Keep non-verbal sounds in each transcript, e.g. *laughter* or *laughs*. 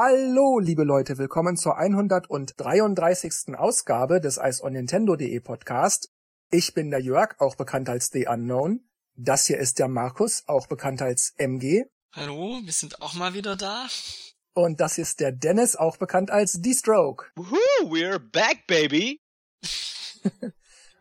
Hallo, liebe Leute, willkommen zur 133. Ausgabe des Eis on Nintendo.de Podcast. Ich bin der Jörg, auch bekannt als The Unknown. Das hier ist der Markus, auch bekannt als MG. Hallo, wir sind auch mal wieder da. Und das ist der Dennis, auch bekannt als D-Stroke. Woohoo, we're back, baby. *laughs*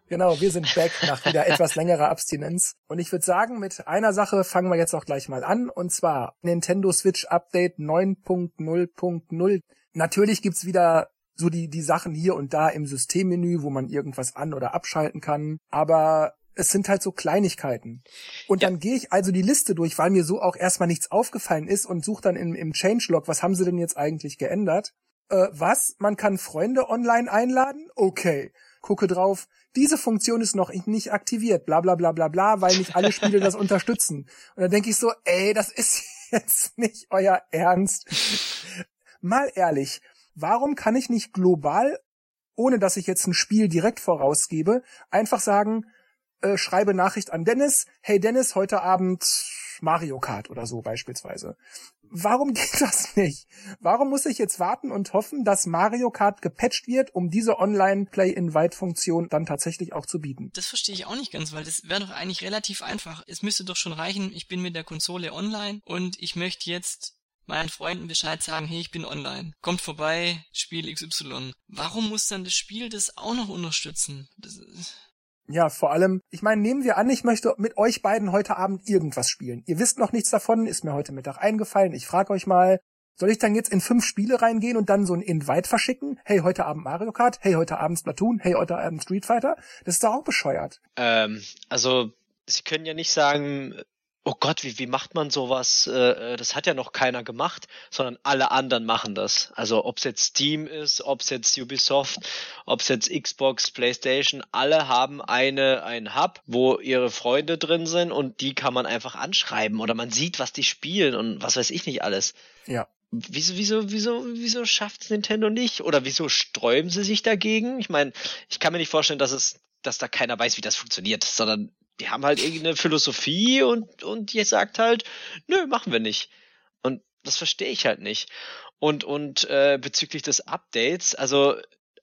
genau, wir sind back nach wieder *laughs* etwas längerer Abstinenz. Und ich würde sagen, mit einer Sache fangen wir jetzt auch gleich mal an. Und zwar Nintendo Switch Update 9.0.0. Natürlich gibt's wieder so die, die Sachen hier und da im Systemmenü, wo man irgendwas an- oder abschalten kann. Aber es sind halt so Kleinigkeiten. Und ja. dann gehe ich also die Liste durch, weil mir so auch erstmal nichts aufgefallen ist und suche dann im, im Changelog, was haben sie denn jetzt eigentlich geändert? Äh, was? Man kann Freunde online einladen? Okay. Gucke drauf. Diese Funktion ist noch nicht aktiviert, bla bla bla bla bla, weil nicht alle Spiele das *laughs* unterstützen. Und dann denke ich so, ey, das ist *laughs* jetzt nicht euer Ernst. Mal ehrlich, warum kann ich nicht global, ohne dass ich jetzt ein Spiel direkt vorausgebe, einfach sagen, äh, schreibe Nachricht an Dennis, hey Dennis, heute Abend Mario Kart oder so beispielsweise. Warum *laughs* geht das nicht? Warum muss ich jetzt warten und hoffen, dass Mario Kart gepatcht wird, um diese Online-Play-Invite-Funktion dann tatsächlich auch zu bieten? Das verstehe ich auch nicht ganz, weil das wäre doch eigentlich relativ einfach. Es müsste doch schon reichen, ich bin mit der Konsole online und ich möchte jetzt meinen Freunden Bescheid sagen, hey, ich bin online. Kommt vorbei, Spiel XY. Warum muss dann das Spiel das auch noch unterstützen? Das ist ja, vor allem, ich meine, nehmen wir an, ich möchte mit euch beiden heute Abend irgendwas spielen. Ihr wisst noch nichts davon, ist mir heute Mittag eingefallen. Ich frage euch mal, soll ich dann jetzt in fünf Spiele reingehen und dann so ein Invite verschicken? Hey, heute Abend Mario Kart, hey, heute Abend Splatoon, hey, heute Abend Street Fighter? Das ist doch auch bescheuert. Ähm, also, Sie können ja nicht sagen, oh Gott, wie, wie macht man sowas? Äh, äh, das hat ja noch keiner gemacht, sondern alle anderen machen das. Also ob es jetzt Steam ist, ob es jetzt Ubisoft, ob es jetzt Xbox, PlayStation, alle haben eine ein Hub, wo ihre Freunde drin sind und die kann man einfach anschreiben oder man sieht, was die spielen und was weiß ich nicht alles. Ja. Wieso, wieso, wieso, wieso schafft Nintendo nicht? Oder wieso sträuben sie sich dagegen? Ich meine, ich kann mir nicht vorstellen, dass es, dass da keiner weiß, wie das funktioniert, sondern die haben halt irgendeine Philosophie und, und ihr sagt halt, nö, machen wir nicht. Und das verstehe ich halt nicht. Und, und äh, bezüglich des Updates, also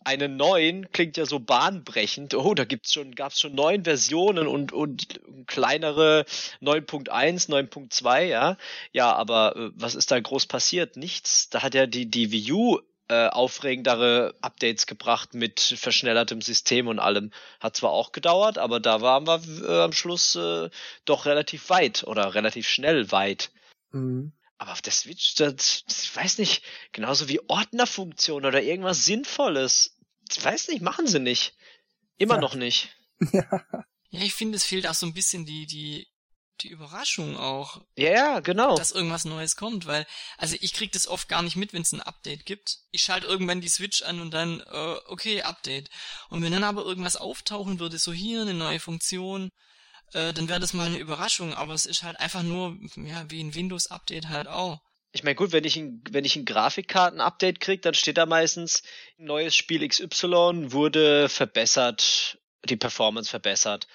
eine neuen klingt ja so bahnbrechend. Oh, da gibt's schon, gab's schon neun Versionen und, und kleinere 9.1, 9.2, ja. Ja, aber äh, was ist da groß passiert? Nichts. Da hat ja die, die Wii U äh, aufregendere Updates gebracht mit verschnellertem System und allem. Hat zwar auch gedauert, aber da waren wir äh, am Schluss äh, doch relativ weit oder relativ schnell weit. Mhm. Aber auf der Switch, das, ich weiß nicht, genauso wie Ordnerfunktion oder irgendwas Sinnvolles. Ich weiß nicht, machen sie nicht. Immer ja. noch nicht. *laughs* Ja. Ja, ich finde, es fehlt auch so ein bisschen die, die die Überraschung auch. Ja, ja, genau. Dass irgendwas Neues kommt, weil, also ich krieg das oft gar nicht mit, wenn es ein Update gibt. Ich schalte irgendwann die Switch an und dann, äh, okay, Update. Und wenn dann aber irgendwas auftauchen würde, so hier eine neue Funktion, äh, dann wäre das mal eine Überraschung, aber es ist halt einfach nur, ja, wie ein Windows-Update halt auch. Ich meine, gut, wenn ich ein, wenn ich ein Grafikkarten-Update krieg, dann steht da meistens, neues Spiel XY wurde verbessert, die Performance verbessert.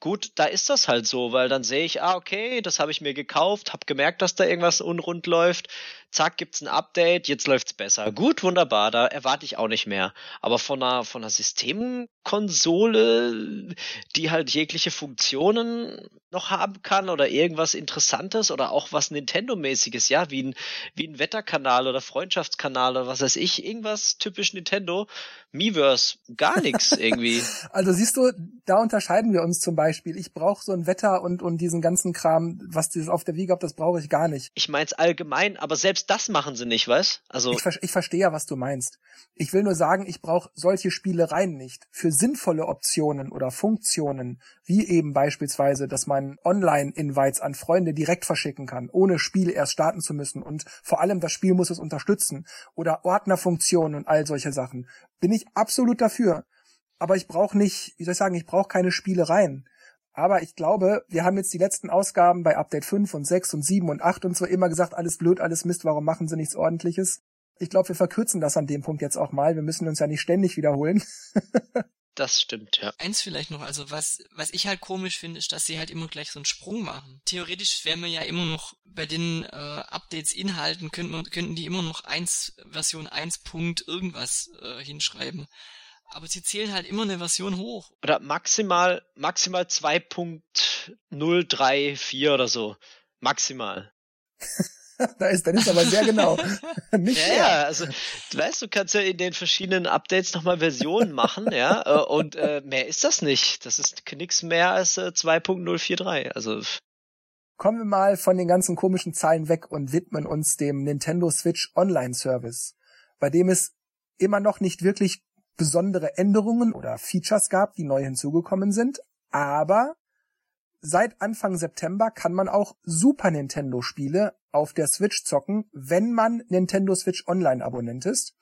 Gut, da ist das halt so, weil dann sehe ich, ah, okay, das habe ich mir gekauft, habe gemerkt, dass da irgendwas unrund läuft, zack, gibt's ein Update, jetzt läuft's besser. Gut, wunderbar, da erwarte ich auch nicht mehr. Aber von einer, von einer Systemkonsole, die halt jegliche Funktionen noch haben kann oder irgendwas Interessantes oder auch was Nintendo-mäßiges, ja, wie ein, wie ein Wetterkanal oder Freundschaftskanal oder was weiß ich, irgendwas typisch Nintendo, Miiverse, gar nichts *laughs* irgendwie. Also siehst du, da unterscheiden wir uns zum Beispiel. Ich brauche so ein Wetter und, und diesen ganzen Kram, was dieses auf der Wii gab, das brauche ich gar nicht. Ich mein's allgemein, aber selbst das machen sie nicht, was? Also ich, ich verstehe ja, was du meinst. Ich will nur sagen, ich brauche solche Spielereien nicht. Für sinnvolle Optionen oder Funktionen, wie eben beispielsweise, dass man Online-Invites an Freunde direkt verschicken kann, ohne Spiel erst starten zu müssen und vor allem das Spiel muss es unterstützen oder Ordnerfunktionen und all solche Sachen, bin ich absolut dafür. Aber ich brauche nicht, wie soll ich sagen, ich brauche keine Spielereien. Aber ich glaube, wir haben jetzt die letzten Ausgaben bei Update 5 und 6 und 7 und 8 und so immer gesagt, alles blöd, alles Mist, warum machen sie nichts ordentliches? Ich glaube, wir verkürzen das an dem Punkt jetzt auch mal. Wir müssen uns ja nicht ständig wiederholen. *laughs* Das stimmt, ja. Eins vielleicht noch, also was, was ich halt komisch finde, ist, dass sie halt immer gleich so einen Sprung machen. Theoretisch wären wir ja immer noch bei den äh, Updates Inhalten, könnten, wir, könnten die immer noch eins, Version 1 Punkt irgendwas äh, hinschreiben. Aber sie zählen halt immer eine Version hoch. Oder maximal, maximal 2.034 oder so. Maximal. *laughs* da ist Dennis aber sehr genau. *laughs* Nicht ja, ja, also du weißt, du kannst ja in den verschiedenen Updates nochmal Versionen machen, ja, äh, und äh, mehr ist das nicht. Das ist nix mehr als äh, 2.043. Also Kommen wir mal von den ganzen komischen Zahlen weg und widmen uns dem Nintendo Switch Online Service, bei dem es immer noch nicht wirklich besondere Änderungen oder Features gab, die neu hinzugekommen sind, aber seit Anfang September kann man auch Super Nintendo Spiele auf der Switch zocken, wenn man Nintendo Switch Online Abonnent ist.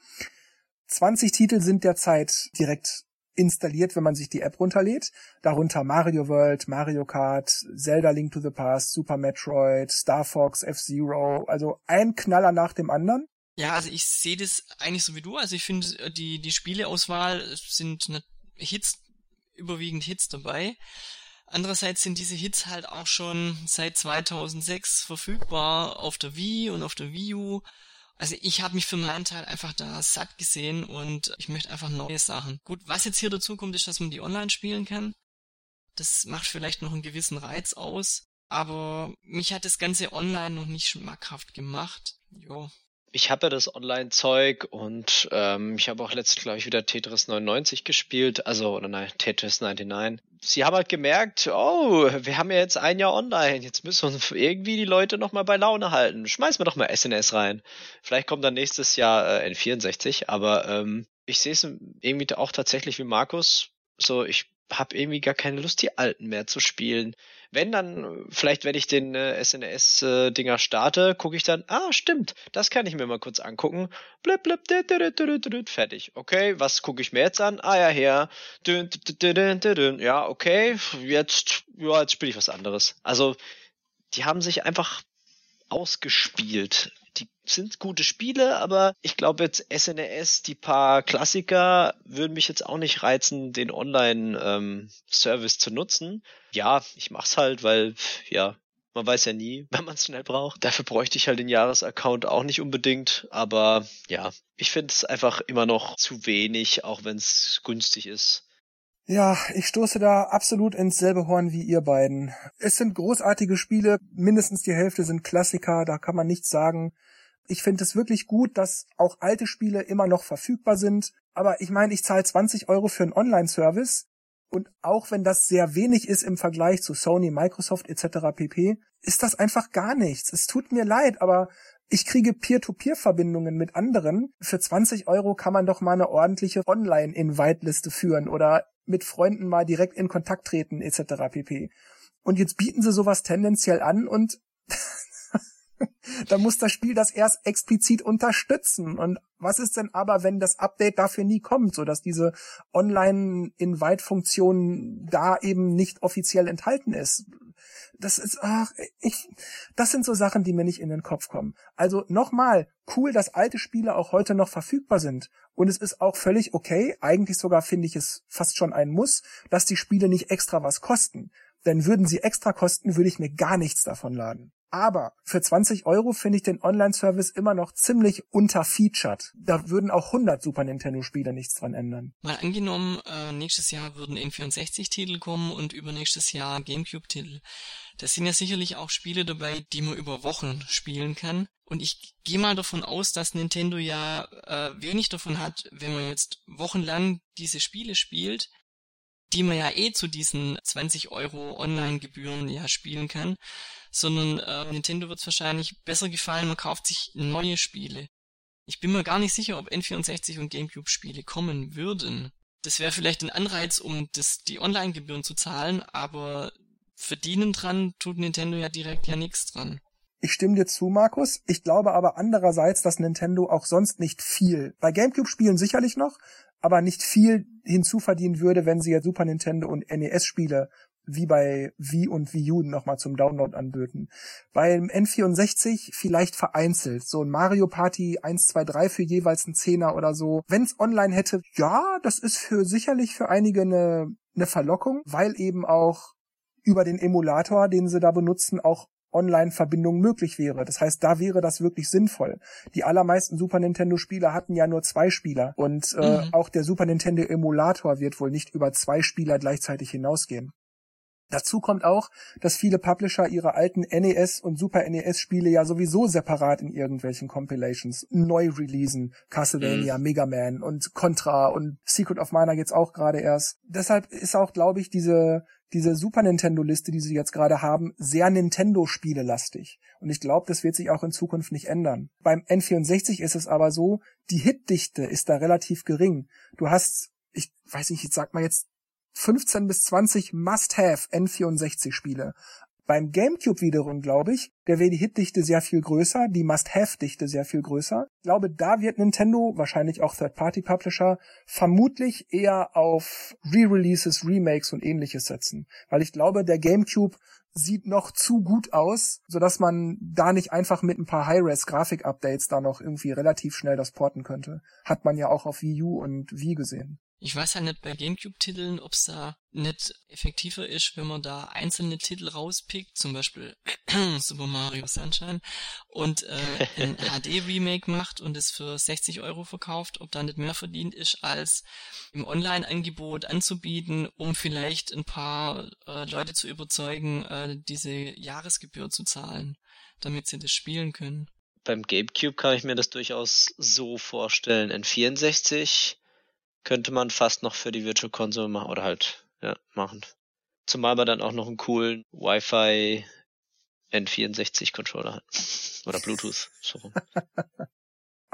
20 Titel sind derzeit direkt installiert, wenn man sich die App runterlädt. Darunter Mario World, Mario Kart, Zelda Link to the Past, Super Metroid, Star Fox, F-Zero, also ein Knaller nach dem anderen. Ja, also ich sehe das eigentlich so wie du. Also ich finde, äh, die, die Spieleauswahl sind Hits, überwiegend Hits dabei. Andererseits sind diese Hits halt auch schon seit 2006 verfügbar auf der Wii und auf der Wii U. Also ich habe mich für meinen Teil einfach da satt gesehen und ich möchte einfach neue Sachen. Gut, was jetzt hier dazu kommt, ist, dass man die online spielen kann. Das macht vielleicht noch einen gewissen Reiz aus, aber mich hat das ganze online noch nicht schmackhaft gemacht. Jo, ich habe ja das Online-Zeug und ähm, ich habe auch letztens, glaube ich, wieder Tetris 99 gespielt, also, oder nein, Tetris 99. Sie haben halt gemerkt, oh, wir haben ja jetzt ein Jahr online, jetzt müssen wir irgendwie die Leute nochmal bei Laune halten. Schmeißen wir doch mal SNS rein. Vielleicht kommt dann nächstes Jahr äh, N64, aber ähm, ich sehe es irgendwie auch tatsächlich wie Markus. So, ich habe irgendwie gar keine Lust, die alten mehr zu spielen. Wenn dann, vielleicht wenn ich den äh, SNS-Dinger äh, starte, gucke ich dann, ah, stimmt, das kann ich mir mal kurz angucken. Blip, blip, dit, dit, dit, dit, fertig. Okay, was gucke ich mir jetzt an? Ah ja, her. Ja, okay, jetzt, ja, jetzt spiele ich was anderes. Also, die haben sich einfach ausgespielt sind gute Spiele, aber ich glaube jetzt SNES, die paar Klassiker würden mich jetzt auch nicht reizen, den Online-Service ähm, zu nutzen. Ja, ich mach's halt, weil, ja, man weiß ja nie, *laughs* wenn man es schnell braucht. Dafür bräuchte ich halt den Jahresaccount auch nicht unbedingt. Aber ja, ich finde es einfach immer noch zu wenig, auch wenn es günstig ist. Ja, ich stoße da absolut ins selbe Horn wie ihr beiden. Es sind großartige Spiele, mindestens die Hälfte sind Klassiker, da kann man nichts sagen. Ich finde es wirklich gut, dass auch alte Spiele immer noch verfügbar sind. Aber ich meine, ich zahle 20 Euro für einen Online-Service. Und auch wenn das sehr wenig ist im Vergleich zu Sony, Microsoft etc. pp, ist das einfach gar nichts. Es tut mir leid, aber ich kriege Peer-to-Peer-Verbindungen mit anderen. Für 20 Euro kann man doch mal eine ordentliche Online-Invite-Liste führen oder mit Freunden mal direkt in Kontakt treten etc. pp. Und jetzt bieten sie sowas tendenziell an und *laughs* *laughs* da muss das Spiel das erst explizit unterstützen. Und was ist denn aber, wenn das Update dafür nie kommt, so dass diese Online-Invite-Funktion da eben nicht offiziell enthalten ist? Das ist, ach, ich, das sind so Sachen, die mir nicht in den Kopf kommen. Also nochmal, cool, dass alte Spiele auch heute noch verfügbar sind. Und es ist auch völlig okay, eigentlich sogar finde ich es fast schon ein Muss, dass die Spiele nicht extra was kosten. Denn würden sie extra kosten, würde ich mir gar nichts davon laden. Aber für 20 Euro finde ich den Online-Service immer noch ziemlich unterfeatured. Da würden auch 100 Super Nintendo-Spiele nichts dran ändern. Mal angenommen, äh, nächstes Jahr würden N64-Titel kommen und übernächstes Jahr Gamecube-Titel. Da sind ja sicherlich auch Spiele dabei, die man über Wochen spielen kann. Und ich gehe mal davon aus, dass Nintendo ja äh, wenig davon hat, wenn man jetzt wochenlang diese Spiele spielt, die man ja eh zu diesen 20 Euro Online-Gebühren ja spielen kann sondern äh, Nintendo wird es wahrscheinlich besser gefallen, man kauft sich neue Spiele. Ich bin mir gar nicht sicher, ob N64 und GameCube Spiele kommen würden. Das wäre vielleicht ein Anreiz, um das, die Online-Gebühren zu zahlen, aber verdienen dran tut Nintendo ja direkt ja nichts dran. Ich stimme dir zu, Markus. Ich glaube aber andererseits, dass Nintendo auch sonst nicht viel, bei GameCube-Spielen sicherlich noch, aber nicht viel hinzuverdienen würde, wenn sie jetzt Super Nintendo und NES-Spiele wie bei Wii und Wii U nochmal zum Download anböten. Beim N64 vielleicht vereinzelt, so ein Mario Party 1, 2, 3 für jeweils einen Zehner oder so. Wenn's online hätte, ja, das ist für sicherlich für einige eine, eine Verlockung, weil eben auch über den Emulator, den sie da benutzen, auch Online-Verbindung möglich wäre. Das heißt, da wäre das wirklich sinnvoll. Die allermeisten Super Nintendo-Spieler hatten ja nur zwei Spieler und äh, mhm. auch der Super Nintendo-Emulator wird wohl nicht über zwei Spieler gleichzeitig hinausgehen. Dazu kommt auch, dass viele Publisher ihre alten NES und Super NES Spiele ja sowieso separat in irgendwelchen Compilations neu releasen. Castlevania, mhm. Mega Man und Contra und Secret of Mana jetzt auch gerade erst. Deshalb ist auch, glaube ich, diese diese Super Nintendo Liste, die sie jetzt gerade haben, sehr Nintendo Spiele lastig. Und ich glaube, das wird sich auch in Zukunft nicht ändern. Beim N64 ist es aber so, die Hitdichte ist da relativ gering. Du hast ich weiß nicht, ich sag mal jetzt 15 bis 20 Must-Have N64-Spiele. Beim GameCube wiederum, glaube ich, der wäre die Hitdichte sehr viel größer, die Must-Have-Dichte sehr viel größer. Ich glaube, da wird Nintendo, wahrscheinlich auch Third-Party-Publisher, vermutlich eher auf Re-Releases, Remakes und ähnliches setzen. Weil ich glaube, der GameCube sieht noch zu gut aus, sodass man da nicht einfach mit ein paar High-Res-Grafik-Updates da noch irgendwie relativ schnell das porten könnte. Hat man ja auch auf Wii U und Wii gesehen. Ich weiß ja nicht bei Gamecube-Titeln, ob es da nicht effektiver ist, wenn man da einzelne Titel rauspickt, zum Beispiel *clears throat* Super Mario Sunshine, und äh, *laughs* ein HD-Remake macht und es für 60 Euro verkauft, ob da nicht mehr verdient ist, als im Online-Angebot anzubieten, um vielleicht ein paar äh, Leute zu überzeugen, äh, diese Jahresgebühr zu zahlen, damit sie das spielen können. Beim GameCube kann ich mir das durchaus so vorstellen. N64 könnte man fast noch für die Virtual Console machen oder halt ja, machen. Zumal man dann auch noch einen coolen Wi-Fi N64 Controller hat. Oder Bluetooth. So. *laughs*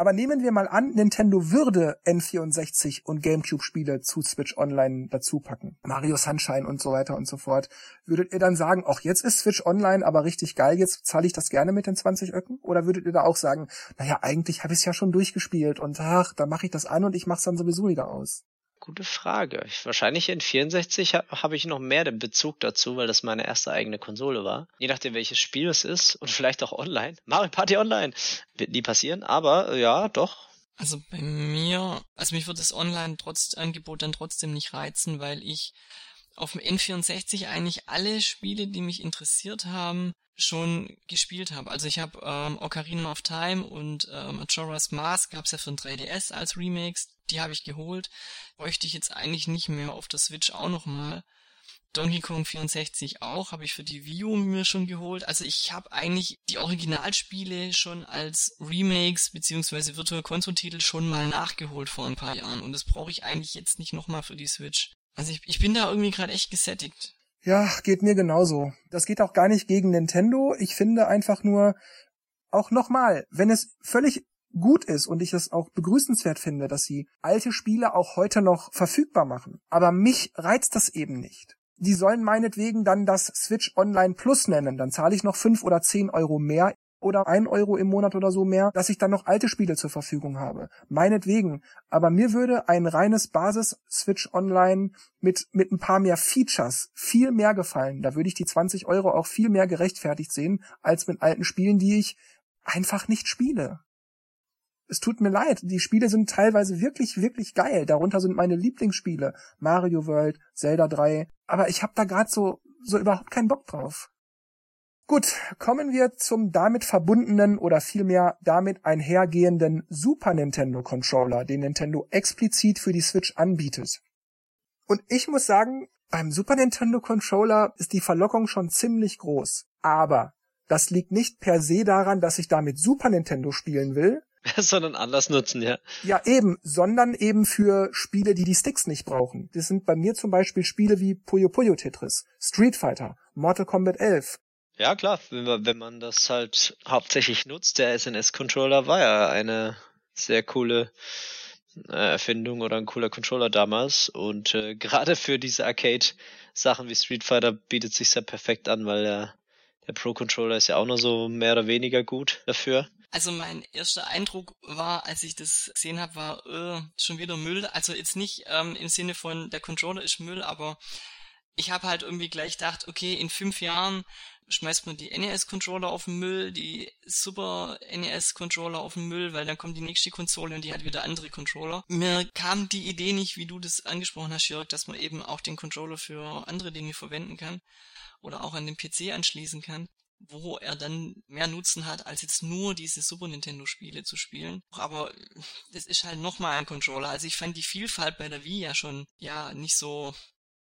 Aber nehmen wir mal an, Nintendo würde N64 und GameCube-Spiele zu Switch Online dazu packen. Mario Sunshine und so weiter und so fort. Würdet ihr dann sagen, auch jetzt ist Switch Online aber richtig geil, jetzt zahle ich das gerne mit den 20 Öcken? Oder würdet ihr da auch sagen, naja, eigentlich habe ich es ja schon durchgespielt und ach, da mache ich das an und ich mache es dann sowieso wieder aus? Gute Frage. Ich, wahrscheinlich in 64 ha, habe ich noch mehr den Bezug dazu, weil das meine erste eigene Konsole war. Je nachdem, welches Spiel es ist und vielleicht auch online. *laughs* Mario Party Online wird nie passieren, aber ja, doch. Also bei mir, also mich wird das Online-Angebot dann trotzdem nicht reizen, weil ich auf dem N64 eigentlich alle Spiele, die mich interessiert haben, schon gespielt habe. Also ich habe ähm, Ocarina of Time und ähm, Majora's Mask gab's ja für ein 3DS als Remakes, die habe ich geholt. Bräuchte ich jetzt eigentlich nicht mehr auf der Switch auch nochmal. Donkey Kong 64 auch, habe ich für die Wii U mir schon geholt. Also ich habe eigentlich die Originalspiele schon als Remakes beziehungsweise Virtual Console Titel schon mal nachgeholt vor ein paar Jahren und das brauche ich eigentlich jetzt nicht nochmal für die Switch. Also ich, ich bin da irgendwie gerade echt gesättigt. Ja, geht mir genauso. Das geht auch gar nicht gegen Nintendo. Ich finde einfach nur, auch nochmal, wenn es völlig gut ist und ich es auch begrüßenswert finde, dass sie alte Spiele auch heute noch verfügbar machen. Aber mich reizt das eben nicht. Die sollen meinetwegen dann das Switch Online Plus nennen. Dann zahle ich noch fünf oder zehn Euro mehr oder ein Euro im Monat oder so mehr, dass ich dann noch alte Spiele zur Verfügung habe. Meinetwegen. Aber mir würde ein reines Basis Switch Online mit, mit ein paar mehr Features viel mehr gefallen. Da würde ich die 20 Euro auch viel mehr gerechtfertigt sehen, als mit alten Spielen, die ich einfach nicht spiele. Es tut mir leid, die Spiele sind teilweise wirklich, wirklich geil. Darunter sind meine Lieblingsspiele. Mario World, Zelda 3. Aber ich habe da gerade so, so überhaupt keinen Bock drauf. Gut, kommen wir zum damit verbundenen oder vielmehr damit einhergehenden Super Nintendo Controller, den Nintendo explizit für die Switch anbietet. Und ich muss sagen, beim Super Nintendo Controller ist die Verlockung schon ziemlich groß. Aber das liegt nicht per se daran, dass ich damit Super Nintendo spielen will, *laughs* sondern anders nutzen, ja. Ja, eben, sondern eben für Spiele, die die Sticks nicht brauchen. Das sind bei mir zum Beispiel Spiele wie Puyo Puyo Tetris, Street Fighter, Mortal Kombat 11, ja, klar, wenn man, wenn man das halt hauptsächlich nutzt, der SNS-Controller war ja eine sehr coole äh, Erfindung oder ein cooler Controller damals. Und äh, *laughs* gerade für diese Arcade-Sachen wie Street Fighter bietet sich ja perfekt an, weil der, der Pro-Controller ist ja auch noch so mehr oder weniger gut dafür. Also mein erster Eindruck war, als ich das gesehen habe, war äh, schon wieder Müll. Also jetzt nicht ähm, im Sinne von der Controller ist Müll, aber Ich habe halt irgendwie gleich gedacht, okay, in fünf Jahren schmeißt man die NES-Controller auf den Müll, die Super NES-Controller auf den Müll, weil dann kommt die nächste Konsole und die hat wieder andere Controller. Mir kam die Idee nicht, wie du das angesprochen hast, Jörg, dass man eben auch den Controller für andere Dinge verwenden kann oder auch an den PC anschließen kann wo er dann mehr Nutzen hat, als jetzt nur diese Super Nintendo Spiele zu spielen. Aber das ist halt nochmal ein Controller. Also ich fand die Vielfalt bei der Wii ja schon, ja, nicht so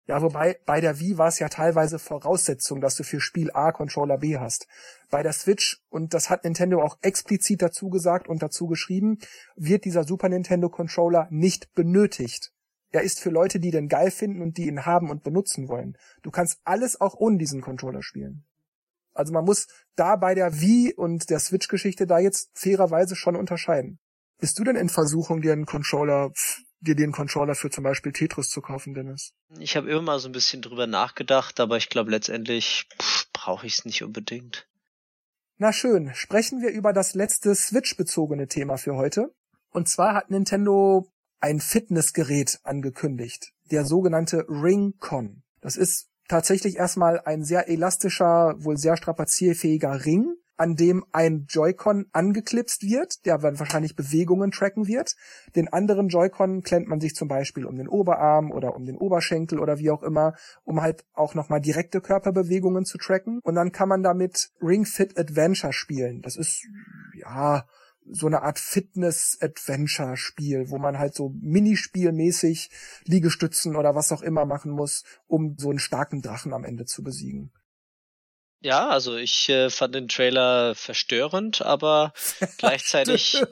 ja, wobei bei der Wii war es ja teilweise Voraussetzung, dass du für Spiel A Controller B hast. Bei der Switch, und das hat Nintendo auch explizit dazu gesagt und dazu geschrieben, wird dieser Super Nintendo Controller nicht benötigt. Er ist für Leute, die den geil finden und die ihn haben und benutzen wollen. Du kannst alles auch ohne diesen Controller spielen. Also man muss da bei der Wii und der Switch-Geschichte da jetzt fairerweise schon unterscheiden. Bist du denn in Versuchung, dir einen Controller dir den Controller für zum Beispiel Tetris zu kaufen, Dennis? Ich habe immer mal so ein bisschen drüber nachgedacht, aber ich glaube letztendlich brauche ich es nicht unbedingt. Na schön, sprechen wir über das letzte Switch-bezogene Thema für heute. Und zwar hat Nintendo ein Fitnessgerät angekündigt, der sogenannte Ring-Con. Das ist tatsächlich erstmal ein sehr elastischer, wohl sehr strapazierfähiger Ring, an dem ein Joy-Con angeklipst wird, der dann wahrscheinlich Bewegungen tracken wird. Den anderen Joy-Con klemmt man sich zum Beispiel um den Oberarm oder um den Oberschenkel oder wie auch immer, um halt auch nochmal direkte Körperbewegungen zu tracken. Und dann kann man damit Ring Fit Adventure spielen. Das ist, ja, so eine Art Fitness-Adventure-Spiel, wo man halt so Minispielmäßig Liegestützen oder was auch immer machen muss, um so einen starken Drachen am Ende zu besiegen. Ja, also ich äh, fand den Trailer verstörend, aber *laughs* gleichzeitig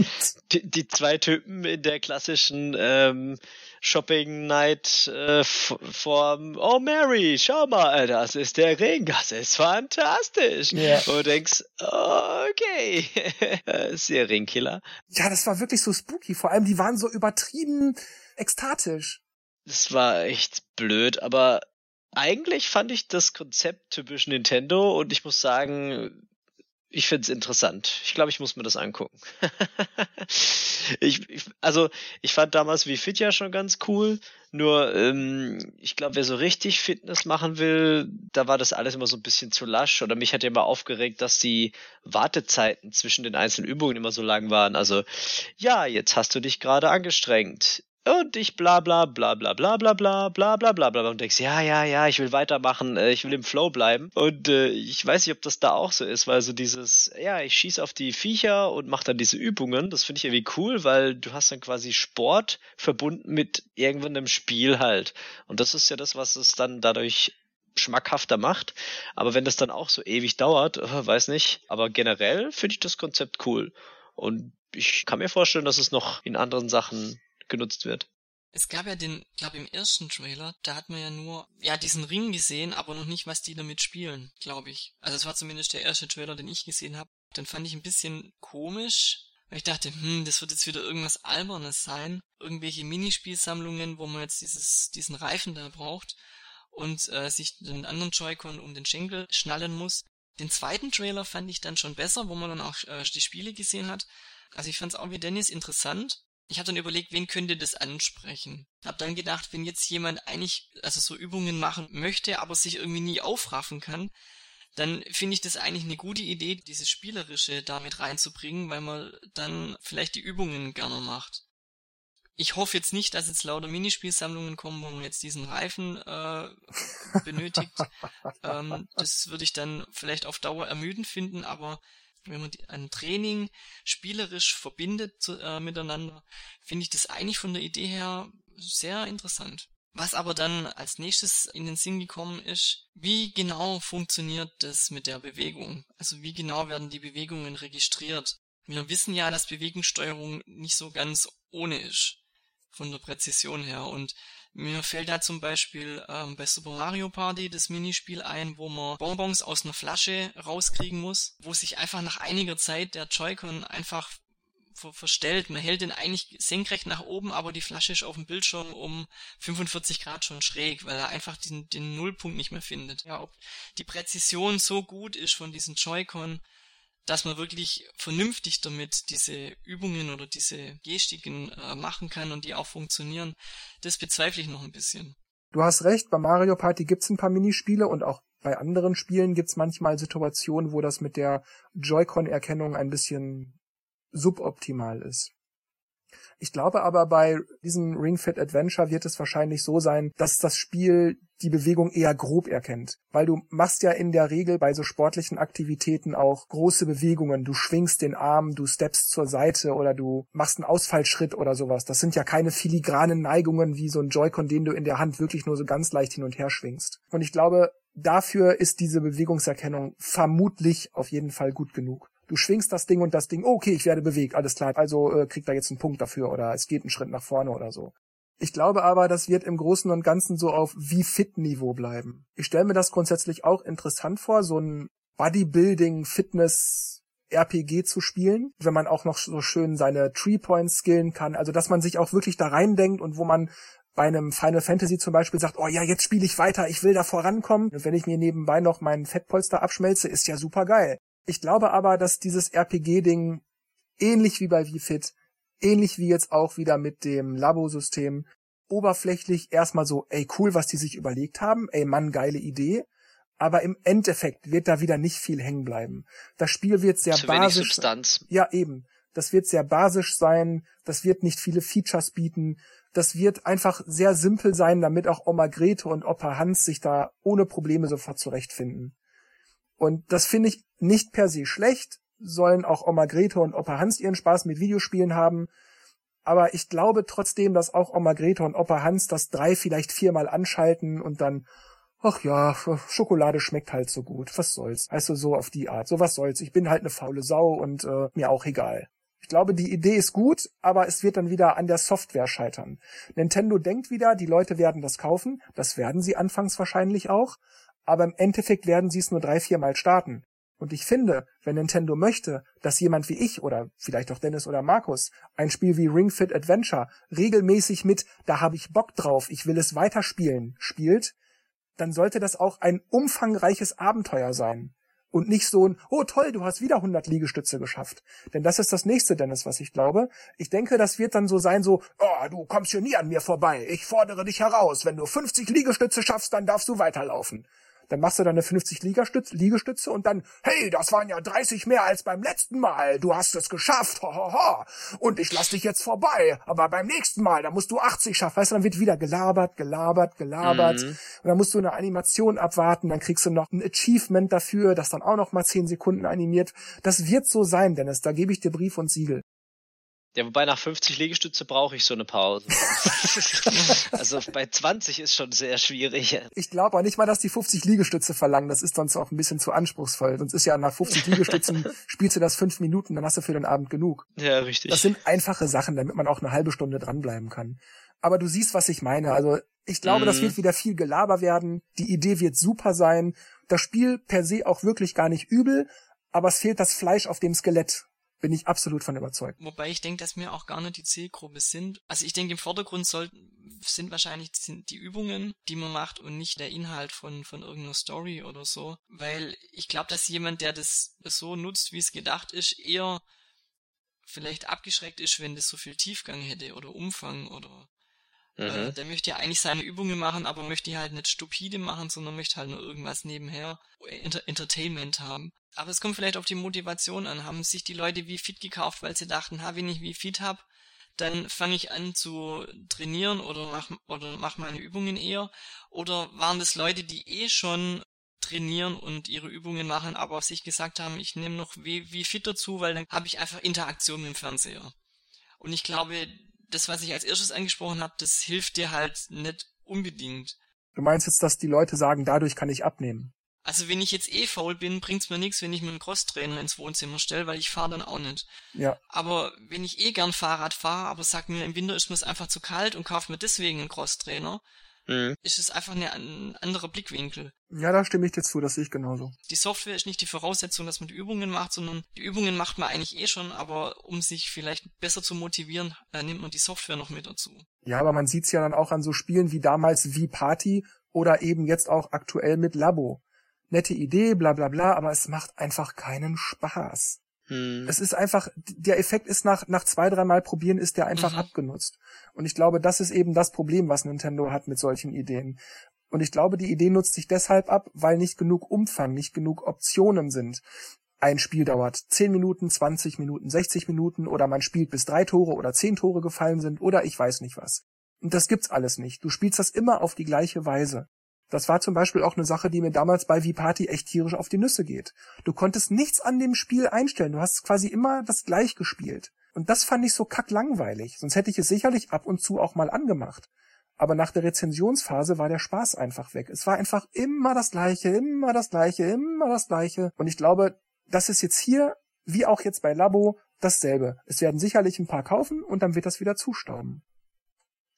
*laughs* die, die, zwei Typen in der klassischen ähm, Shopping Night äh, Form. Oh Mary, schau mal, das ist der Ring, das ist fantastisch. Yeah. Und du denkst, okay, *laughs* ist der Ringkiller. Ja, das war wirklich so spooky. Vor allem, die waren so übertrieben ekstatisch. Das war echt blöd, aber eigentlich fand ich das Konzept typisch Nintendo und ich muss sagen, ich finde es interessant. Ich glaube, ich muss mir das angucken. *laughs* ich, ich, also, ich fand damals wie Fit ja schon ganz cool. Nur, ähm, ich glaube, wer so richtig Fitness machen will, da war das alles immer so ein bisschen zu lasch. Oder mich hat ja immer aufgeregt, dass die Wartezeiten zwischen den einzelnen Übungen immer so lang waren. Also, ja, jetzt hast du dich gerade angestrengt und ich bla bla bla bla bla bla bla bla bla bla bla und denkst, ja, ja, ja, ich will weitermachen, äh, ich will im Flow bleiben. Und äh, ich weiß nicht, ob das da auch so ist, weil so dieses, ja, ich schieß auf die Viecher und mach dann diese Übungen, das finde ich irgendwie cool, weil du hast dann quasi Sport verbunden mit irgendeinem Spiel halt. Und das ist ja das, was es dann dadurch schmackhafter macht. Aber wenn das dann auch so ewig dauert, äh, weiß nicht. Aber generell finde ich das Konzept cool. Und ich kann mir vorstellen, dass es noch in anderen Sachen genutzt wird. Es gab ja den, glaube im ersten Trailer, da hat man ja nur, ja, diesen Ring gesehen, aber noch nicht, was die damit spielen, glaube ich. Also es war zumindest der erste Trailer, den ich gesehen habe. Dann fand ich ein bisschen komisch, weil ich dachte, hm, das wird jetzt wieder irgendwas Albernes sein. Irgendwelche Minispielsammlungen, wo man jetzt dieses, diesen Reifen da braucht und äh, sich den anderen Joy-Con um den Schenkel schnallen muss. Den zweiten Trailer fand ich dann schon besser, wo man dann auch äh, die Spiele gesehen hat. Also ich fand es auch wie Dennis interessant ich habe dann überlegt, wen könnte das ansprechen. Hab dann gedacht, wenn jetzt jemand eigentlich also so Übungen machen möchte, aber sich irgendwie nie aufraffen kann, dann finde ich das eigentlich eine gute Idee, dieses Spielerische damit reinzubringen, weil man dann vielleicht die Übungen gerne macht. Ich hoffe jetzt nicht, dass jetzt lauter Minispielsammlungen kommen, wo man jetzt diesen Reifen äh, benötigt. *laughs* ähm, das würde ich dann vielleicht auf Dauer ermüdend finden, aber wenn man ein Training spielerisch verbindet zu, äh, miteinander, finde ich das eigentlich von der Idee her sehr interessant. Was aber dann als nächstes in den Sinn gekommen ist, wie genau funktioniert das mit der Bewegung? Also wie genau werden die Bewegungen registriert? Wir wissen ja, dass Bewegungssteuerung nicht so ganz ohne ist von der Präzision her und mir fällt da zum Beispiel ähm, bei Super Mario Party das Minispiel ein, wo man Bonbons aus einer Flasche rauskriegen muss, wo sich einfach nach einiger Zeit der Joy-Con einfach ver verstellt. Man hält den eigentlich senkrecht nach oben, aber die Flasche ist auf dem Bildschirm um 45 Grad schon schräg, weil er einfach den, den Nullpunkt nicht mehr findet. Ja, ob die Präzision so gut ist von diesen Joy-Con, dass man wirklich vernünftig damit diese Übungen oder diese Gestiken äh, machen kann und die auch funktionieren, das bezweifle ich noch ein bisschen. Du hast recht, bei Mario Party gibt's ein paar Minispiele und auch bei anderen Spielen gibt's manchmal Situationen, wo das mit der Joy-Con-Erkennung ein bisschen suboptimal ist. Ich glaube aber bei diesem Ring Fit Adventure wird es wahrscheinlich so sein, dass das Spiel die Bewegung eher grob erkennt. Weil du machst ja in der Regel bei so sportlichen Aktivitäten auch große Bewegungen. Du schwingst den Arm, du steppst zur Seite oder du machst einen Ausfallschritt oder sowas. Das sind ja keine filigranen Neigungen wie so ein Joy-Con, den du in der Hand wirklich nur so ganz leicht hin und her schwingst. Und ich glaube, dafür ist diese Bewegungserkennung vermutlich auf jeden Fall gut genug du schwingst das Ding und das Ding, okay, ich werde bewegt, alles klar, also äh, kriegt er jetzt einen Punkt dafür oder es geht einen Schritt nach vorne oder so. Ich glaube aber, das wird im Großen und Ganzen so auf wie fit Niveau bleiben. Ich stelle mir das grundsätzlich auch interessant vor, so ein Bodybuilding, Fitness, RPG zu spielen, wenn man auch noch so schön seine Tree Points skillen kann, also dass man sich auch wirklich da reindenkt und wo man bei einem Final Fantasy zum Beispiel sagt, oh ja, jetzt spiele ich weiter, ich will da vorankommen. Und wenn ich mir nebenbei noch meinen Fettpolster abschmelze, ist ja super geil. Ich glaube aber, dass dieses RPG-Ding ähnlich wie bei VFit, ähnlich wie jetzt auch wieder mit dem Labo-System, oberflächlich erstmal so, ey cool, was die sich überlegt haben, ey Mann, geile Idee, aber im Endeffekt wird da wieder nicht viel hängen bleiben. Das Spiel wird sehr Zu basisch. Wenig Substanz. Ja, eben. Das wird sehr basisch sein, das wird nicht viele Features bieten, das wird einfach sehr simpel sein, damit auch Oma Grete und Opa Hans sich da ohne Probleme sofort zurechtfinden. Und das finde ich nicht per se schlecht, sollen auch Oma Grete und Opa Hans ihren Spaß mit Videospielen haben. Aber ich glaube trotzdem, dass auch Oma Grete und Opa Hans das drei, vielleicht viermal anschalten und dann, ach ja, Schokolade schmeckt halt so gut, was soll's. Also so auf die Art, so was soll's. Ich bin halt eine faule Sau und äh, mir auch egal. Ich glaube, die Idee ist gut, aber es wird dann wieder an der Software scheitern. Nintendo denkt wieder, die Leute werden das kaufen, das werden sie anfangs wahrscheinlich auch, aber im Endeffekt werden sie es nur drei, vier Mal starten. Und ich finde, wenn Nintendo möchte, dass jemand wie ich oder vielleicht auch Dennis oder Markus ein Spiel wie Ring Fit Adventure regelmäßig mit da habe ich Bock drauf, ich will es weiterspielen, spielt, dann sollte das auch ein umfangreiches Abenteuer sein. Und nicht so ein, oh toll, du hast wieder 100 Liegestütze geschafft. Denn das ist das nächste, Dennis, was ich glaube. Ich denke, das wird dann so sein, so, oh, du kommst hier nie an mir vorbei. Ich fordere dich heraus. Wenn du 50 Liegestütze schaffst, dann darfst du weiterlaufen. Dann machst du deine 50 Liegestütze, Liegestütze und dann, hey, das waren ja 30 mehr als beim letzten Mal. Du hast es geschafft. Ho, ho, ho. Und ich lass dich jetzt vorbei. Aber beim nächsten Mal, da musst du 80 schaffen. Weißt du, dann wird wieder gelabert, gelabert, gelabert. Mhm. Und dann musst du eine Animation abwarten. Dann kriegst du noch ein Achievement dafür, das dann auch noch mal 10 Sekunden animiert. Das wird so sein, Dennis. Da gebe ich dir Brief und Siegel. Ja, wobei nach 50 Liegestütze brauche ich so eine Pause. *laughs* also bei 20 ist schon sehr schwierig. Ich glaube auch nicht mal, dass die 50 Liegestütze verlangen. Das ist sonst auch ein bisschen zu anspruchsvoll. Sonst ist ja nach 50 *laughs* Liegestützen spielst du das fünf Minuten, dann hast du für den Abend genug. Ja, richtig. Das sind einfache Sachen, damit man auch eine halbe Stunde dranbleiben kann. Aber du siehst, was ich meine. Also ich glaube, mm. das mhm. wird wieder viel Gelaber werden. Die Idee wird super sein. Das Spiel per se auch wirklich gar nicht übel, aber es fehlt das Fleisch auf dem Skelett. Bin ich absolut von überzeugt. Wobei ich denke, dass wir auch gar nicht die Zielgruppe sind. Also ich denke, im Vordergrund sollten, sind wahrscheinlich die Übungen, die man macht und nicht der Inhalt von, von irgendeiner Story oder so. Weil ich glaube, dass jemand, der das so nutzt, wie es gedacht ist, eher vielleicht abgeschreckt ist, wenn das so viel Tiefgang hätte oder Umfang oder mhm. der möchte ja eigentlich seine Übungen machen, aber möchte die halt nicht stupide machen, sondern möchte halt nur irgendwas nebenher Enter Entertainment haben. Aber es kommt vielleicht auf die Motivation an. Haben sich die Leute wie fit gekauft, weil sie dachten, ha, wenn ich wie fit hab, dann fange ich an zu trainieren oder mach, oder mach meine Übungen eher. Oder waren das Leute, die eh schon trainieren und ihre Übungen machen, aber sich gesagt haben, ich nehme noch wie, wie fit dazu, weil dann habe ich einfach Interaktion mit dem Fernseher. Und ich glaube, das, was ich als erstes angesprochen habe, das hilft dir halt nicht unbedingt. Du meinst jetzt, dass die Leute sagen, dadurch kann ich abnehmen? Also wenn ich jetzt eh faul bin, bringt's mir nichts, wenn ich mir einen Crosstrainer ins Wohnzimmer stelle, weil ich fahre dann auch nicht. Ja. Aber wenn ich eh gern Fahrrad fahre, aber sag mir, im Winter ist mir es einfach zu kalt und kaufe mir deswegen einen Crosstrainer, mhm. ist es einfach eine, ein anderer Blickwinkel. Ja, da stimme ich dir zu, das sehe ich genauso. Die Software ist nicht die Voraussetzung, dass man die Übungen macht, sondern die Übungen macht man eigentlich eh schon, aber um sich vielleicht besser zu motivieren, äh, nimmt man die Software noch mit dazu. Ja, aber man sieht's ja dann auch an so Spielen wie damals wie Party oder eben jetzt auch aktuell mit Labo. Nette Idee, bla bla bla, aber es macht einfach keinen Spaß. Hm. Es ist einfach, der Effekt ist nach, nach zwei, dreimal probieren, ist der einfach mhm. abgenutzt. Und ich glaube, das ist eben das Problem, was Nintendo hat mit solchen Ideen. Und ich glaube, die Idee nutzt sich deshalb ab, weil nicht genug Umfang, nicht genug Optionen sind. Ein Spiel dauert 10 Minuten, 20 Minuten, 60 Minuten oder man spielt bis drei Tore oder zehn Tore gefallen sind oder ich weiß nicht was. Und das gibt's alles nicht. Du spielst das immer auf die gleiche Weise. Das war zum Beispiel auch eine Sache, die mir damals bei V-Party echt tierisch auf die Nüsse geht. Du konntest nichts an dem Spiel einstellen. Du hast quasi immer das gleich gespielt. Und das fand ich so kacklangweilig. Sonst hätte ich es sicherlich ab und zu auch mal angemacht. Aber nach der Rezensionsphase war der Spaß einfach weg. Es war einfach immer das Gleiche, immer das Gleiche, immer das Gleiche. Und ich glaube, das ist jetzt hier, wie auch jetzt bei Labo, dasselbe. Es werden sicherlich ein paar kaufen und dann wird das wieder zustauben.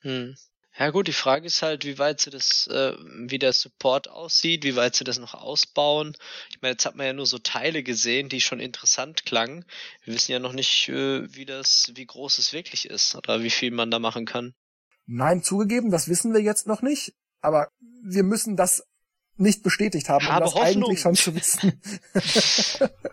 Hm. Ja gut, die Frage ist halt, wie weit sie das, äh, wie der Support aussieht, wie weit sie das noch ausbauen. Ich meine, jetzt hat man ja nur so Teile gesehen, die schon interessant klangen. Wir wissen ja noch nicht, äh, wie das, wie groß es wirklich ist oder wie viel man da machen kann. Nein, zugegeben, das wissen wir jetzt noch nicht. Aber wir müssen das nicht bestätigt haben, Habe um das Hoffnung. eigentlich schon zu wissen.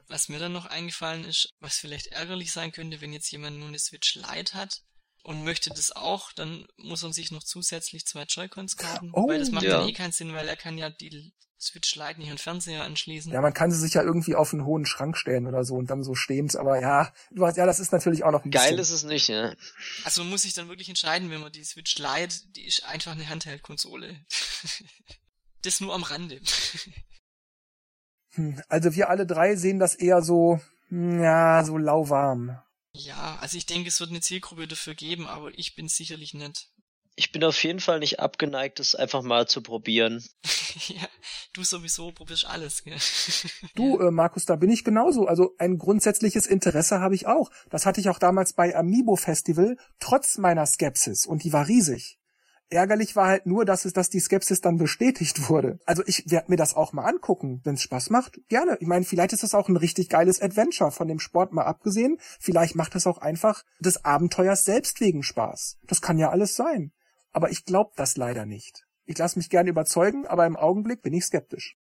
was mir dann noch eingefallen ist, was vielleicht ärgerlich sein könnte, wenn jetzt jemand nur eine Switch Lite hat und möchte das auch, dann muss er sich noch zusätzlich zwei Joy-Cons kaufen. Oh, weil das macht ja. dann eh keinen Sinn, weil er kann ja die Switch Lite nicht an Fernseher anschließen. Ja, man kann sie sich ja irgendwie auf einen hohen Schrank stellen oder so und dann so stehend, aber ja, du hast, ja, das ist natürlich auch noch ein bisschen. Geil ist es nicht, ja. Also man muss sich dann wirklich entscheiden, wenn man die Switch Lite, die ist einfach eine Handheld-Konsole. *laughs* das nur am Rande. Hm, also wir alle drei sehen das eher so, hm, ja, so lauwarm. Ja, also ich denke, es wird eine Zielgruppe dafür geben, aber ich bin sicherlich nicht. Ich bin auf jeden Fall nicht abgeneigt, es einfach mal zu probieren. *laughs* ja, du sowieso probierst alles, gell? Du, äh, Markus, da bin ich genauso. Also ein grundsätzliches Interesse habe ich auch. Das hatte ich auch damals bei Amiibo Festival, trotz meiner Skepsis. Und die war riesig. Ärgerlich war halt nur, dass es, dass die Skepsis dann bestätigt wurde. Also ich werde mir das auch mal angucken, wenn es Spaß macht. Gerne. Ich meine, vielleicht ist das auch ein richtig geiles Adventure von dem Sport mal abgesehen. Vielleicht macht es auch einfach des Abenteuers selbst wegen Spaß. Das kann ja alles sein. Aber ich glaube das leider nicht. Ich lasse mich gerne überzeugen, aber im Augenblick bin ich skeptisch.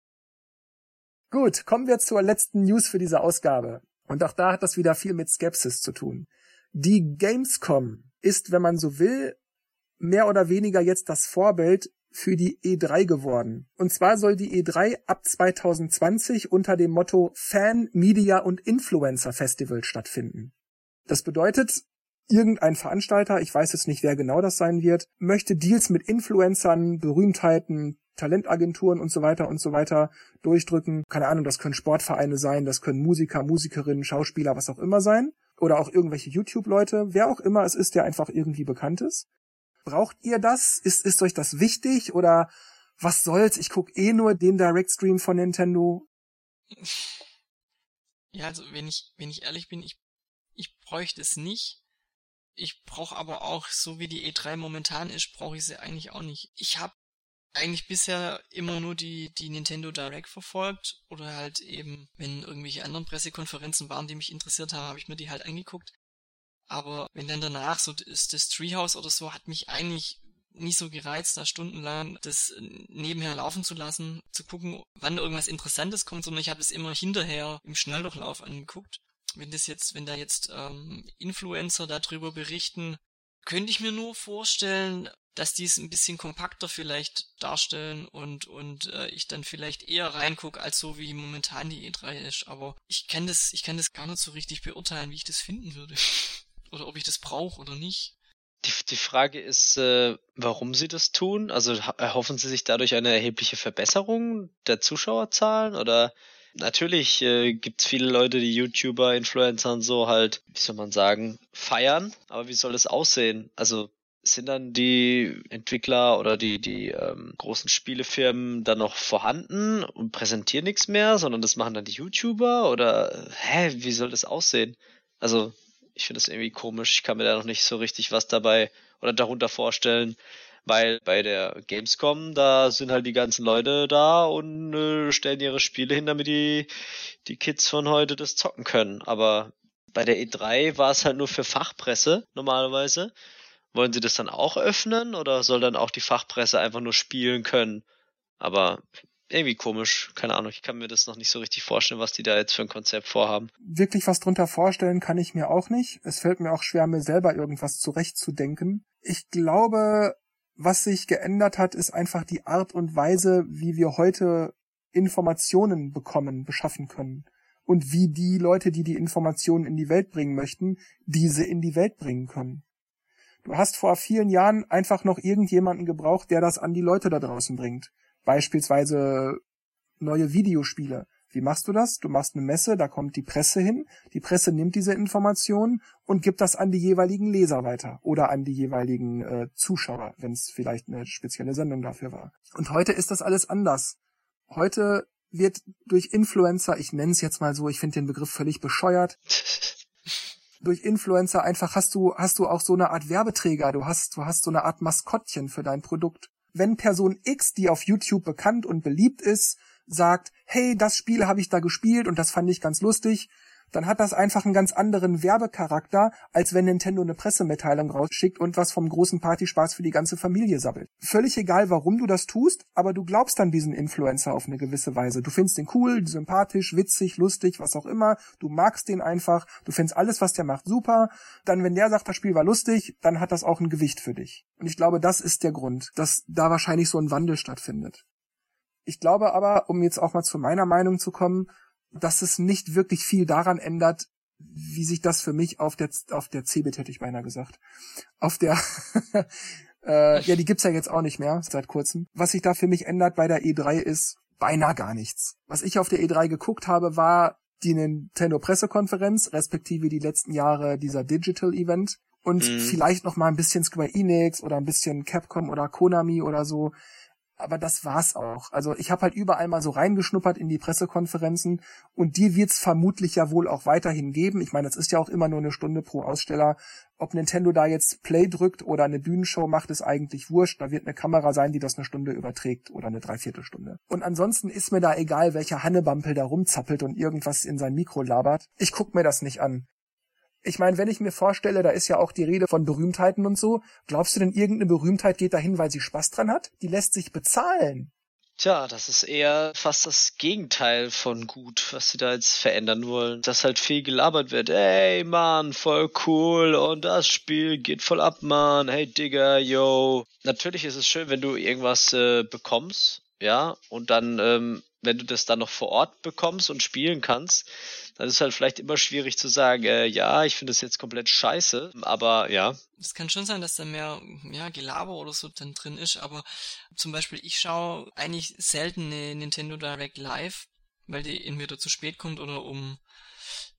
Gut, kommen wir zur letzten News für diese Ausgabe. Und auch da hat das wieder viel mit Skepsis zu tun. Die Gamescom ist, wenn man so will, mehr oder weniger jetzt das Vorbild für die E3 geworden. Und zwar soll die E3 ab 2020 unter dem Motto Fan, Media und Influencer Festival stattfinden. Das bedeutet, irgendein Veranstalter, ich weiß jetzt nicht, wer genau das sein wird, möchte Deals mit Influencern, Berühmtheiten, Talentagenturen und so weiter und so weiter durchdrücken. Keine Ahnung, das können Sportvereine sein, das können Musiker, Musikerinnen, Schauspieler, was auch immer sein. Oder auch irgendwelche YouTube-Leute, wer auch immer es ist, der einfach irgendwie bekannt ist. Braucht ihr das? Ist, ist euch das wichtig? Oder was soll's? Ich guck eh nur den Direct Stream von Nintendo. Ja, also wenn ich, wenn ich ehrlich bin, ich, ich bräuchte es nicht. Ich brauche aber auch, so wie die E3 momentan ist, brauche ich sie eigentlich auch nicht. Ich habe eigentlich bisher immer nur die, die Nintendo Direct verfolgt oder halt eben, wenn irgendwelche anderen Pressekonferenzen waren, die mich interessiert haben, habe ich mir die halt angeguckt. Aber wenn dann danach so ist das Treehouse oder so, hat mich eigentlich nicht so gereizt, da stundenlang das nebenher laufen zu lassen, zu gucken, wann irgendwas Interessantes kommt, sondern ich habe es immer hinterher im Schnelldurchlauf angeguckt. Wenn das jetzt, wenn da jetzt ähm, Influencer darüber berichten, könnte ich mir nur vorstellen, dass die es ein bisschen kompakter vielleicht darstellen und und äh, ich dann vielleicht eher reingucke als so wie momentan die E3 ist. Aber ich kann das, ich kann das gar nicht so richtig beurteilen, wie ich das finden würde. *laughs* oder ob ich das brauche oder nicht. Die, die Frage ist, äh, warum sie das tun. Also erhoffen sie sich dadurch eine erhebliche Verbesserung der Zuschauerzahlen oder natürlich äh, gibt es viele Leute, die YouTuber, Influencer und so halt, wie soll man sagen, feiern. Aber wie soll das aussehen? Also sind dann die Entwickler oder die, die ähm, großen Spielefirmen dann noch vorhanden und präsentieren nichts mehr, sondern das machen dann die YouTuber oder hä, wie soll das aussehen? Also ich finde das irgendwie komisch. Ich kann mir da noch nicht so richtig was dabei oder darunter vorstellen, weil bei der Gamescom, da sind halt die ganzen Leute da und äh, stellen ihre Spiele hin, damit die, die Kids von heute das zocken können. Aber bei der E3 war es halt nur für Fachpresse normalerweise. Wollen sie das dann auch öffnen oder soll dann auch die Fachpresse einfach nur spielen können? Aber irgendwie komisch. Keine Ahnung, ich kann mir das noch nicht so richtig vorstellen, was die da jetzt für ein Konzept vorhaben. Wirklich was drunter vorstellen kann ich mir auch nicht. Es fällt mir auch schwer, mir selber irgendwas zurechtzudenken. Ich glaube, was sich geändert hat, ist einfach die Art und Weise, wie wir heute Informationen bekommen, beschaffen können. Und wie die Leute, die die Informationen in die Welt bringen möchten, diese in die Welt bringen können. Du hast vor vielen Jahren einfach noch irgendjemanden gebraucht, der das an die Leute da draußen bringt. Beispielsweise neue Videospiele. Wie machst du das? Du machst eine Messe, da kommt die Presse hin, die Presse nimmt diese Informationen und gibt das an die jeweiligen Leser weiter oder an die jeweiligen äh, Zuschauer, wenn es vielleicht eine spezielle Sendung dafür war. Und heute ist das alles anders. Heute wird durch Influencer, ich nenne es jetzt mal so, ich finde den Begriff völlig bescheuert, *laughs* durch Influencer einfach hast du, hast du auch so eine Art Werbeträger, du hast, du hast so eine Art Maskottchen für dein Produkt. Wenn Person X, die auf YouTube bekannt und beliebt ist, sagt, hey, das Spiel habe ich da gespielt und das fand ich ganz lustig, dann hat das einfach einen ganz anderen Werbecharakter, als wenn Nintendo eine Pressemitteilung rausschickt und was vom großen Partyspaß für die ganze Familie sabbelt. Völlig egal, warum du das tust, aber du glaubst an diesen Influencer auf eine gewisse Weise. Du findest den cool, sympathisch, witzig, lustig, was auch immer. Du magst den einfach. Du findest alles, was der macht, super. Dann, wenn der sagt, das Spiel war lustig, dann hat das auch ein Gewicht für dich. Und ich glaube, das ist der Grund, dass da wahrscheinlich so ein Wandel stattfindet. Ich glaube aber, um jetzt auch mal zu meiner Meinung zu kommen, dass es nicht wirklich viel daran ändert, wie sich das für mich auf der auf der CeBIT hätte ich beinahe gesagt, auf der *laughs* äh, ja die gibt's ja jetzt auch nicht mehr seit kurzem. Was sich da für mich ändert bei der E3 ist beinahe gar nichts. Was ich auf der E3 geguckt habe, war die Nintendo Pressekonferenz respektive die letzten Jahre dieser Digital Event und mhm. vielleicht noch mal ein bisschen Square Enix oder ein bisschen Capcom oder Konami oder so aber das war's auch. Also ich habe halt überall mal so reingeschnuppert in die Pressekonferenzen und die wird's vermutlich ja wohl auch weiterhin geben. Ich meine, es ist ja auch immer nur eine Stunde pro Aussteller. Ob Nintendo da jetzt Play drückt oder eine Bühnenshow macht, ist eigentlich wurscht. Da wird eine Kamera sein, die das eine Stunde überträgt oder eine Dreiviertelstunde. Und ansonsten ist mir da egal, welcher Hannebampel da rumzappelt und irgendwas in sein Mikro labert. Ich guck mir das nicht an. Ich meine, wenn ich mir vorstelle, da ist ja auch die Rede von Berühmtheiten und so, glaubst du denn, irgendeine Berühmtheit geht dahin, weil sie Spaß dran hat? Die lässt sich bezahlen. Tja, das ist eher fast das Gegenteil von gut, was sie da jetzt verändern wollen. Dass halt viel gelabert wird. Ey, Mann, voll cool und das Spiel geht voll ab, Mann. Hey, Digga, yo. Natürlich ist es schön, wenn du irgendwas äh, bekommst, ja, und dann, ähm, wenn du das dann noch vor Ort bekommst und spielen kannst, dann ist halt vielleicht immer schwierig zu sagen, äh, ja, ich finde das jetzt komplett scheiße, aber ja. Es kann schon sein, dass da mehr ja, Gelaber oder so dann drin ist, aber zum Beispiel ich schaue eigentlich selten eine Nintendo Direct Live, weil die entweder zu spät kommt oder um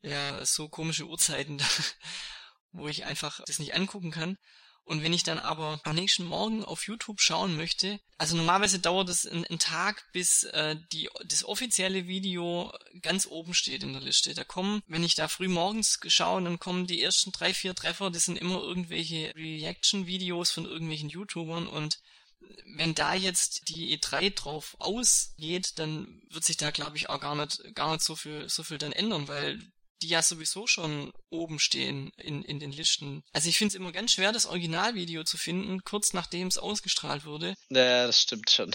ja so komische Uhrzeiten, *laughs* wo ich einfach das nicht angucken kann. Und wenn ich dann aber am nächsten Morgen auf YouTube schauen möchte, also normalerweise dauert es einen, Tag, bis äh, die, das offizielle Video ganz oben steht in der Liste. Da kommen, wenn ich da früh morgens schaue, dann kommen die ersten drei, vier Treffer, das sind immer irgendwelche Reaction-Videos von irgendwelchen YouTubern und wenn da jetzt die E3 drauf ausgeht, dann wird sich da glaube ich auch gar nicht gar nicht so viel so viel dann ändern, weil die ja sowieso schon oben stehen in, in den Listen. Also ich finde es immer ganz schwer, das Originalvideo zu finden, kurz nachdem es ausgestrahlt wurde. Naja, das stimmt schon.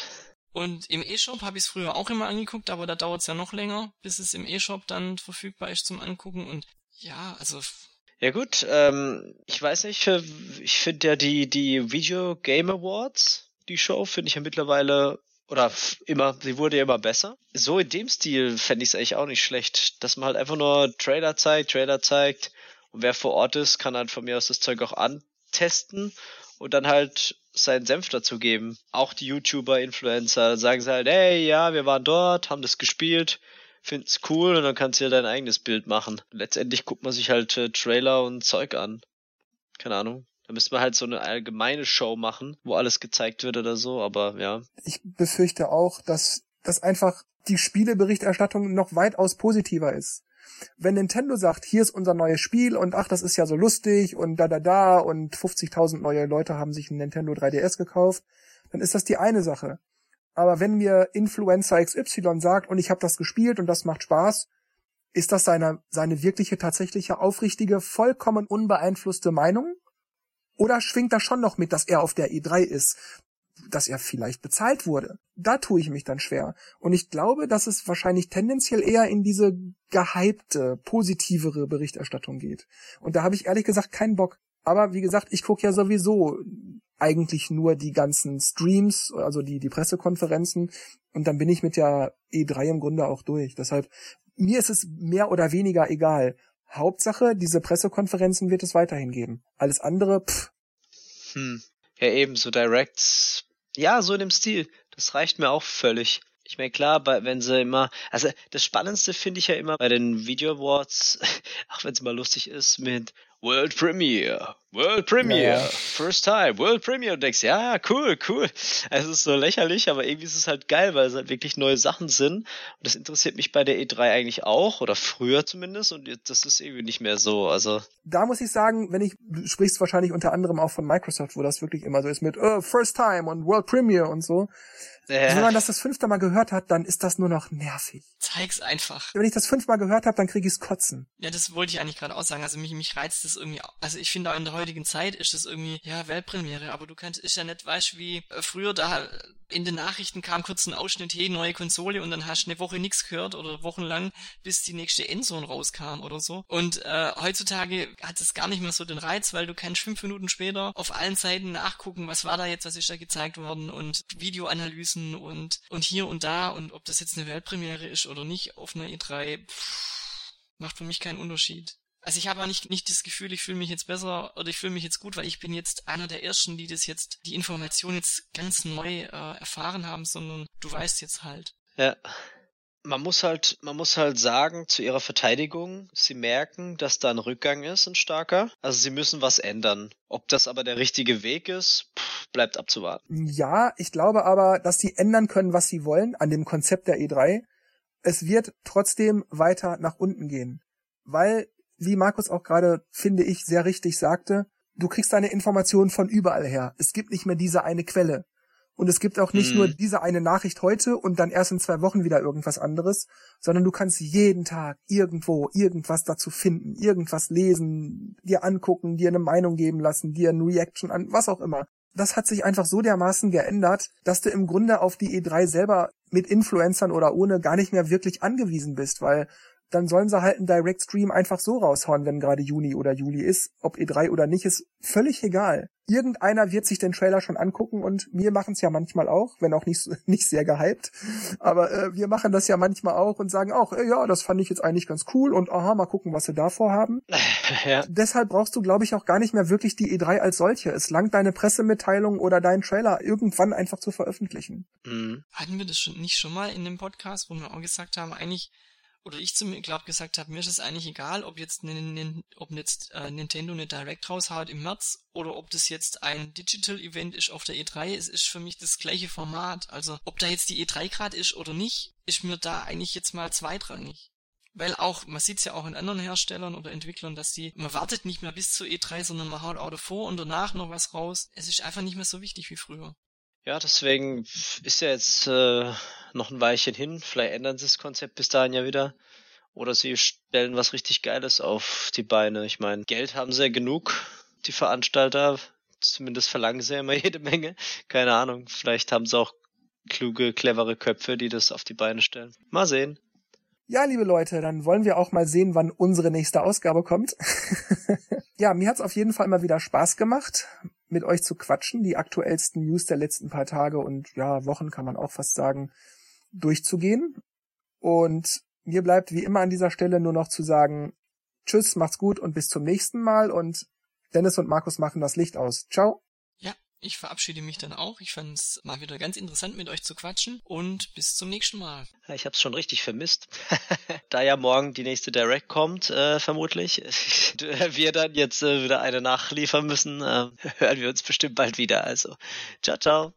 Und im E-Shop habe ich es früher auch immer angeguckt, aber da dauert es ja noch länger, bis es im E-Shop dann verfügbar ist zum Angucken. Und ja, also ja gut, ähm, ich weiß nicht, ich finde ja die, die Video Game Awards, die Show, finde ich ja mittlerweile oder immer, sie wurde ja immer besser. So in dem Stil fände ich es eigentlich auch nicht schlecht, dass man halt einfach nur Trailer zeigt, Trailer zeigt und wer vor Ort ist, kann halt von mir aus das Zeug auch antesten und dann halt seinen Senf dazu geben. Auch die YouTuber, Influencer, sagen sie halt, hey, ja, wir waren dort, haben das gespielt, finden's cool und dann kannst du ja dein eigenes Bild machen. Letztendlich guckt man sich halt äh, Trailer und Zeug an. Keine Ahnung. Da müsste man halt so eine allgemeine Show machen, wo alles gezeigt wird oder so, aber ja. Ich befürchte auch, dass, dass einfach die Spieleberichterstattung noch weitaus positiver ist. Wenn Nintendo sagt, hier ist unser neues Spiel und ach, das ist ja so lustig und da da da und 50.000 neue Leute haben sich ein Nintendo 3DS gekauft, dann ist das die eine Sache. Aber wenn mir Influencer XY sagt und ich habe das gespielt und das macht Spaß, ist das seine, seine wirkliche, tatsächliche, aufrichtige, vollkommen unbeeinflusste Meinung? Oder schwingt da schon noch mit, dass er auf der E3 ist? dass er vielleicht bezahlt wurde. Da tue ich mich dann schwer. Und ich glaube, dass es wahrscheinlich tendenziell eher in diese gehypte, positivere Berichterstattung geht. Und da habe ich ehrlich gesagt keinen Bock. Aber wie gesagt, ich gucke ja sowieso eigentlich nur die ganzen Streams, also die, die Pressekonferenzen. Und dann bin ich mit der E3 im Grunde auch durch. Deshalb, mir ist es mehr oder weniger egal. Hauptsache, diese Pressekonferenzen wird es weiterhin geben. Alles andere, pff. Hm. Ja, eben, so Directs. Ja, so in dem Stil. Das reicht mir auch völlig. Ich meine, klar, wenn sie immer, also das Spannendste finde ich ja immer bei den Video Awards, *laughs* auch wenn es mal lustig ist, mit World Premiere, World Premiere, ja, ja. First Time, World Premiere. Und denkst, ja, cool, cool. Es ist so lächerlich, aber irgendwie ist es halt geil, weil es halt wirklich neue Sachen sind. Und das interessiert mich bei der E3 eigentlich auch, oder früher zumindest. Und das ist irgendwie nicht mehr so. Also. Da muss ich sagen, wenn ich, du sprichst wahrscheinlich unter anderem auch von Microsoft, wo das wirklich immer so ist mit uh, First Time und World Premiere und so. Ja. Wenn man das das fünfte Mal gehört hat, dann ist das nur noch nervig. Zeig's einfach. Wenn ich das fünfmal gehört habe, dann krieg ich's kotzen. Ja, das wollte ich eigentlich gerade auch sagen. Also mich, mich reizt das irgendwie. Also ich finde auch in der heutigen Zeit ist das irgendwie, ja, Weltpremiere, aber du kannst, ist ja nicht, weißt wie äh, früher da in den Nachrichten kam kurz ein Ausschnitt, hey, neue Konsole und dann hast du eine Woche nichts gehört oder wochenlang, bis die nächste Endzone rauskam oder so. Und äh, heutzutage hat es gar nicht mehr so den Reiz, weil du kannst fünf Minuten später auf allen Seiten nachgucken, was war da jetzt, was ist da gezeigt worden und Videoanalysen und, und hier und da und ob das jetzt eine Weltpremiere ist oder nicht auf einer E3, pff, macht für mich keinen Unterschied. Also ich habe auch nicht, nicht das Gefühl, ich fühle mich jetzt besser oder ich fühle mich jetzt gut, weil ich bin jetzt einer der Ersten, die das jetzt, die Information jetzt ganz neu äh, erfahren haben, sondern du weißt jetzt halt. Ja. Man muss halt, man muss halt sagen, zu ihrer Verteidigung, sie merken, dass da ein Rückgang ist, ein starker. Also sie müssen was ändern. Ob das aber der richtige Weg ist, pff, bleibt abzuwarten. Ja, ich glaube aber, dass sie ändern können, was sie wollen an dem Konzept der E3. Es wird trotzdem weiter nach unten gehen. Weil wie Markus auch gerade, finde ich, sehr richtig sagte, du kriegst deine Informationen von überall her. Es gibt nicht mehr diese eine Quelle. Und es gibt auch nicht mhm. nur diese eine Nachricht heute und dann erst in zwei Wochen wieder irgendwas anderes, sondern du kannst jeden Tag irgendwo irgendwas dazu finden, irgendwas lesen, dir angucken, dir eine Meinung geben lassen, dir eine Reaction an, was auch immer. Das hat sich einfach so dermaßen geändert, dass du im Grunde auf die E3 selber mit Influencern oder ohne gar nicht mehr wirklich angewiesen bist, weil dann sollen sie halt einen Direct Stream einfach so raushauen, wenn gerade Juni oder Juli ist. Ob E3 oder nicht, ist völlig egal. Irgendeiner wird sich den Trailer schon angucken und wir machen es ja manchmal auch, wenn auch nicht, *laughs* nicht sehr gehypt. Aber äh, wir machen das ja manchmal auch und sagen auch, äh, ja, das fand ich jetzt eigentlich ganz cool und aha, mal gucken, was sie davor haben. *laughs* Ja. Deshalb brauchst du, glaube ich, auch gar nicht mehr wirklich die E3 als solche. Es langt deine Pressemitteilung oder deinen Trailer irgendwann einfach zu veröffentlichen. Mhm. Hatten wir das schon nicht schon mal in dem Podcast, wo wir auch gesagt haben, eigentlich oder ich zum glaube gesagt habe, mir ist es eigentlich egal, ob jetzt ne, ob jetzt äh, Nintendo eine Direct raushaut im März oder ob das jetzt ein Digital Event ist auf der E3, es ist für mich das gleiche Format. Also ob da jetzt die E3 gerade ist oder nicht, ist mir da eigentlich jetzt mal zweitrangig. Weil auch, man sieht's ja auch in anderen Herstellern oder Entwicklern, dass die, man wartet nicht mehr bis zur E3, sondern man haut auch davor und danach noch was raus. Es ist einfach nicht mehr so wichtig wie früher. Ja, deswegen ist ja jetzt äh, noch ein Weilchen hin. Vielleicht ändern sie das Konzept bis dahin ja wieder. Oder sie stellen was richtig Geiles auf die Beine. Ich meine, Geld haben sie ja genug, die Veranstalter. Zumindest verlangen sie ja immer *laughs* jede Menge. Keine Ahnung. Vielleicht haben sie auch kluge, clevere Köpfe, die das auf die Beine stellen. Mal sehen. Ja, liebe Leute, dann wollen wir auch mal sehen, wann unsere nächste Ausgabe kommt. *laughs* ja, mir hat's auf jeden Fall mal wieder Spaß gemacht mit euch zu quatschen, die aktuellsten News der letzten paar Tage und ja, Wochen kann man auch fast sagen, durchzugehen. Und mir bleibt wie immer an dieser Stelle nur noch zu sagen, tschüss, macht's gut und bis zum nächsten Mal und Dennis und Markus machen das Licht aus. Ciao. Ich verabschiede mich dann auch. Ich fand es mal wieder ganz interessant, mit euch zu quatschen und bis zum nächsten Mal. Ich habe es schon richtig vermisst. *laughs* da ja morgen die nächste Direct kommt, äh, vermutlich, *laughs* wir dann jetzt äh, wieder eine nachliefern müssen, äh, *laughs* hören wir uns bestimmt bald wieder. Also, ciao, ciao.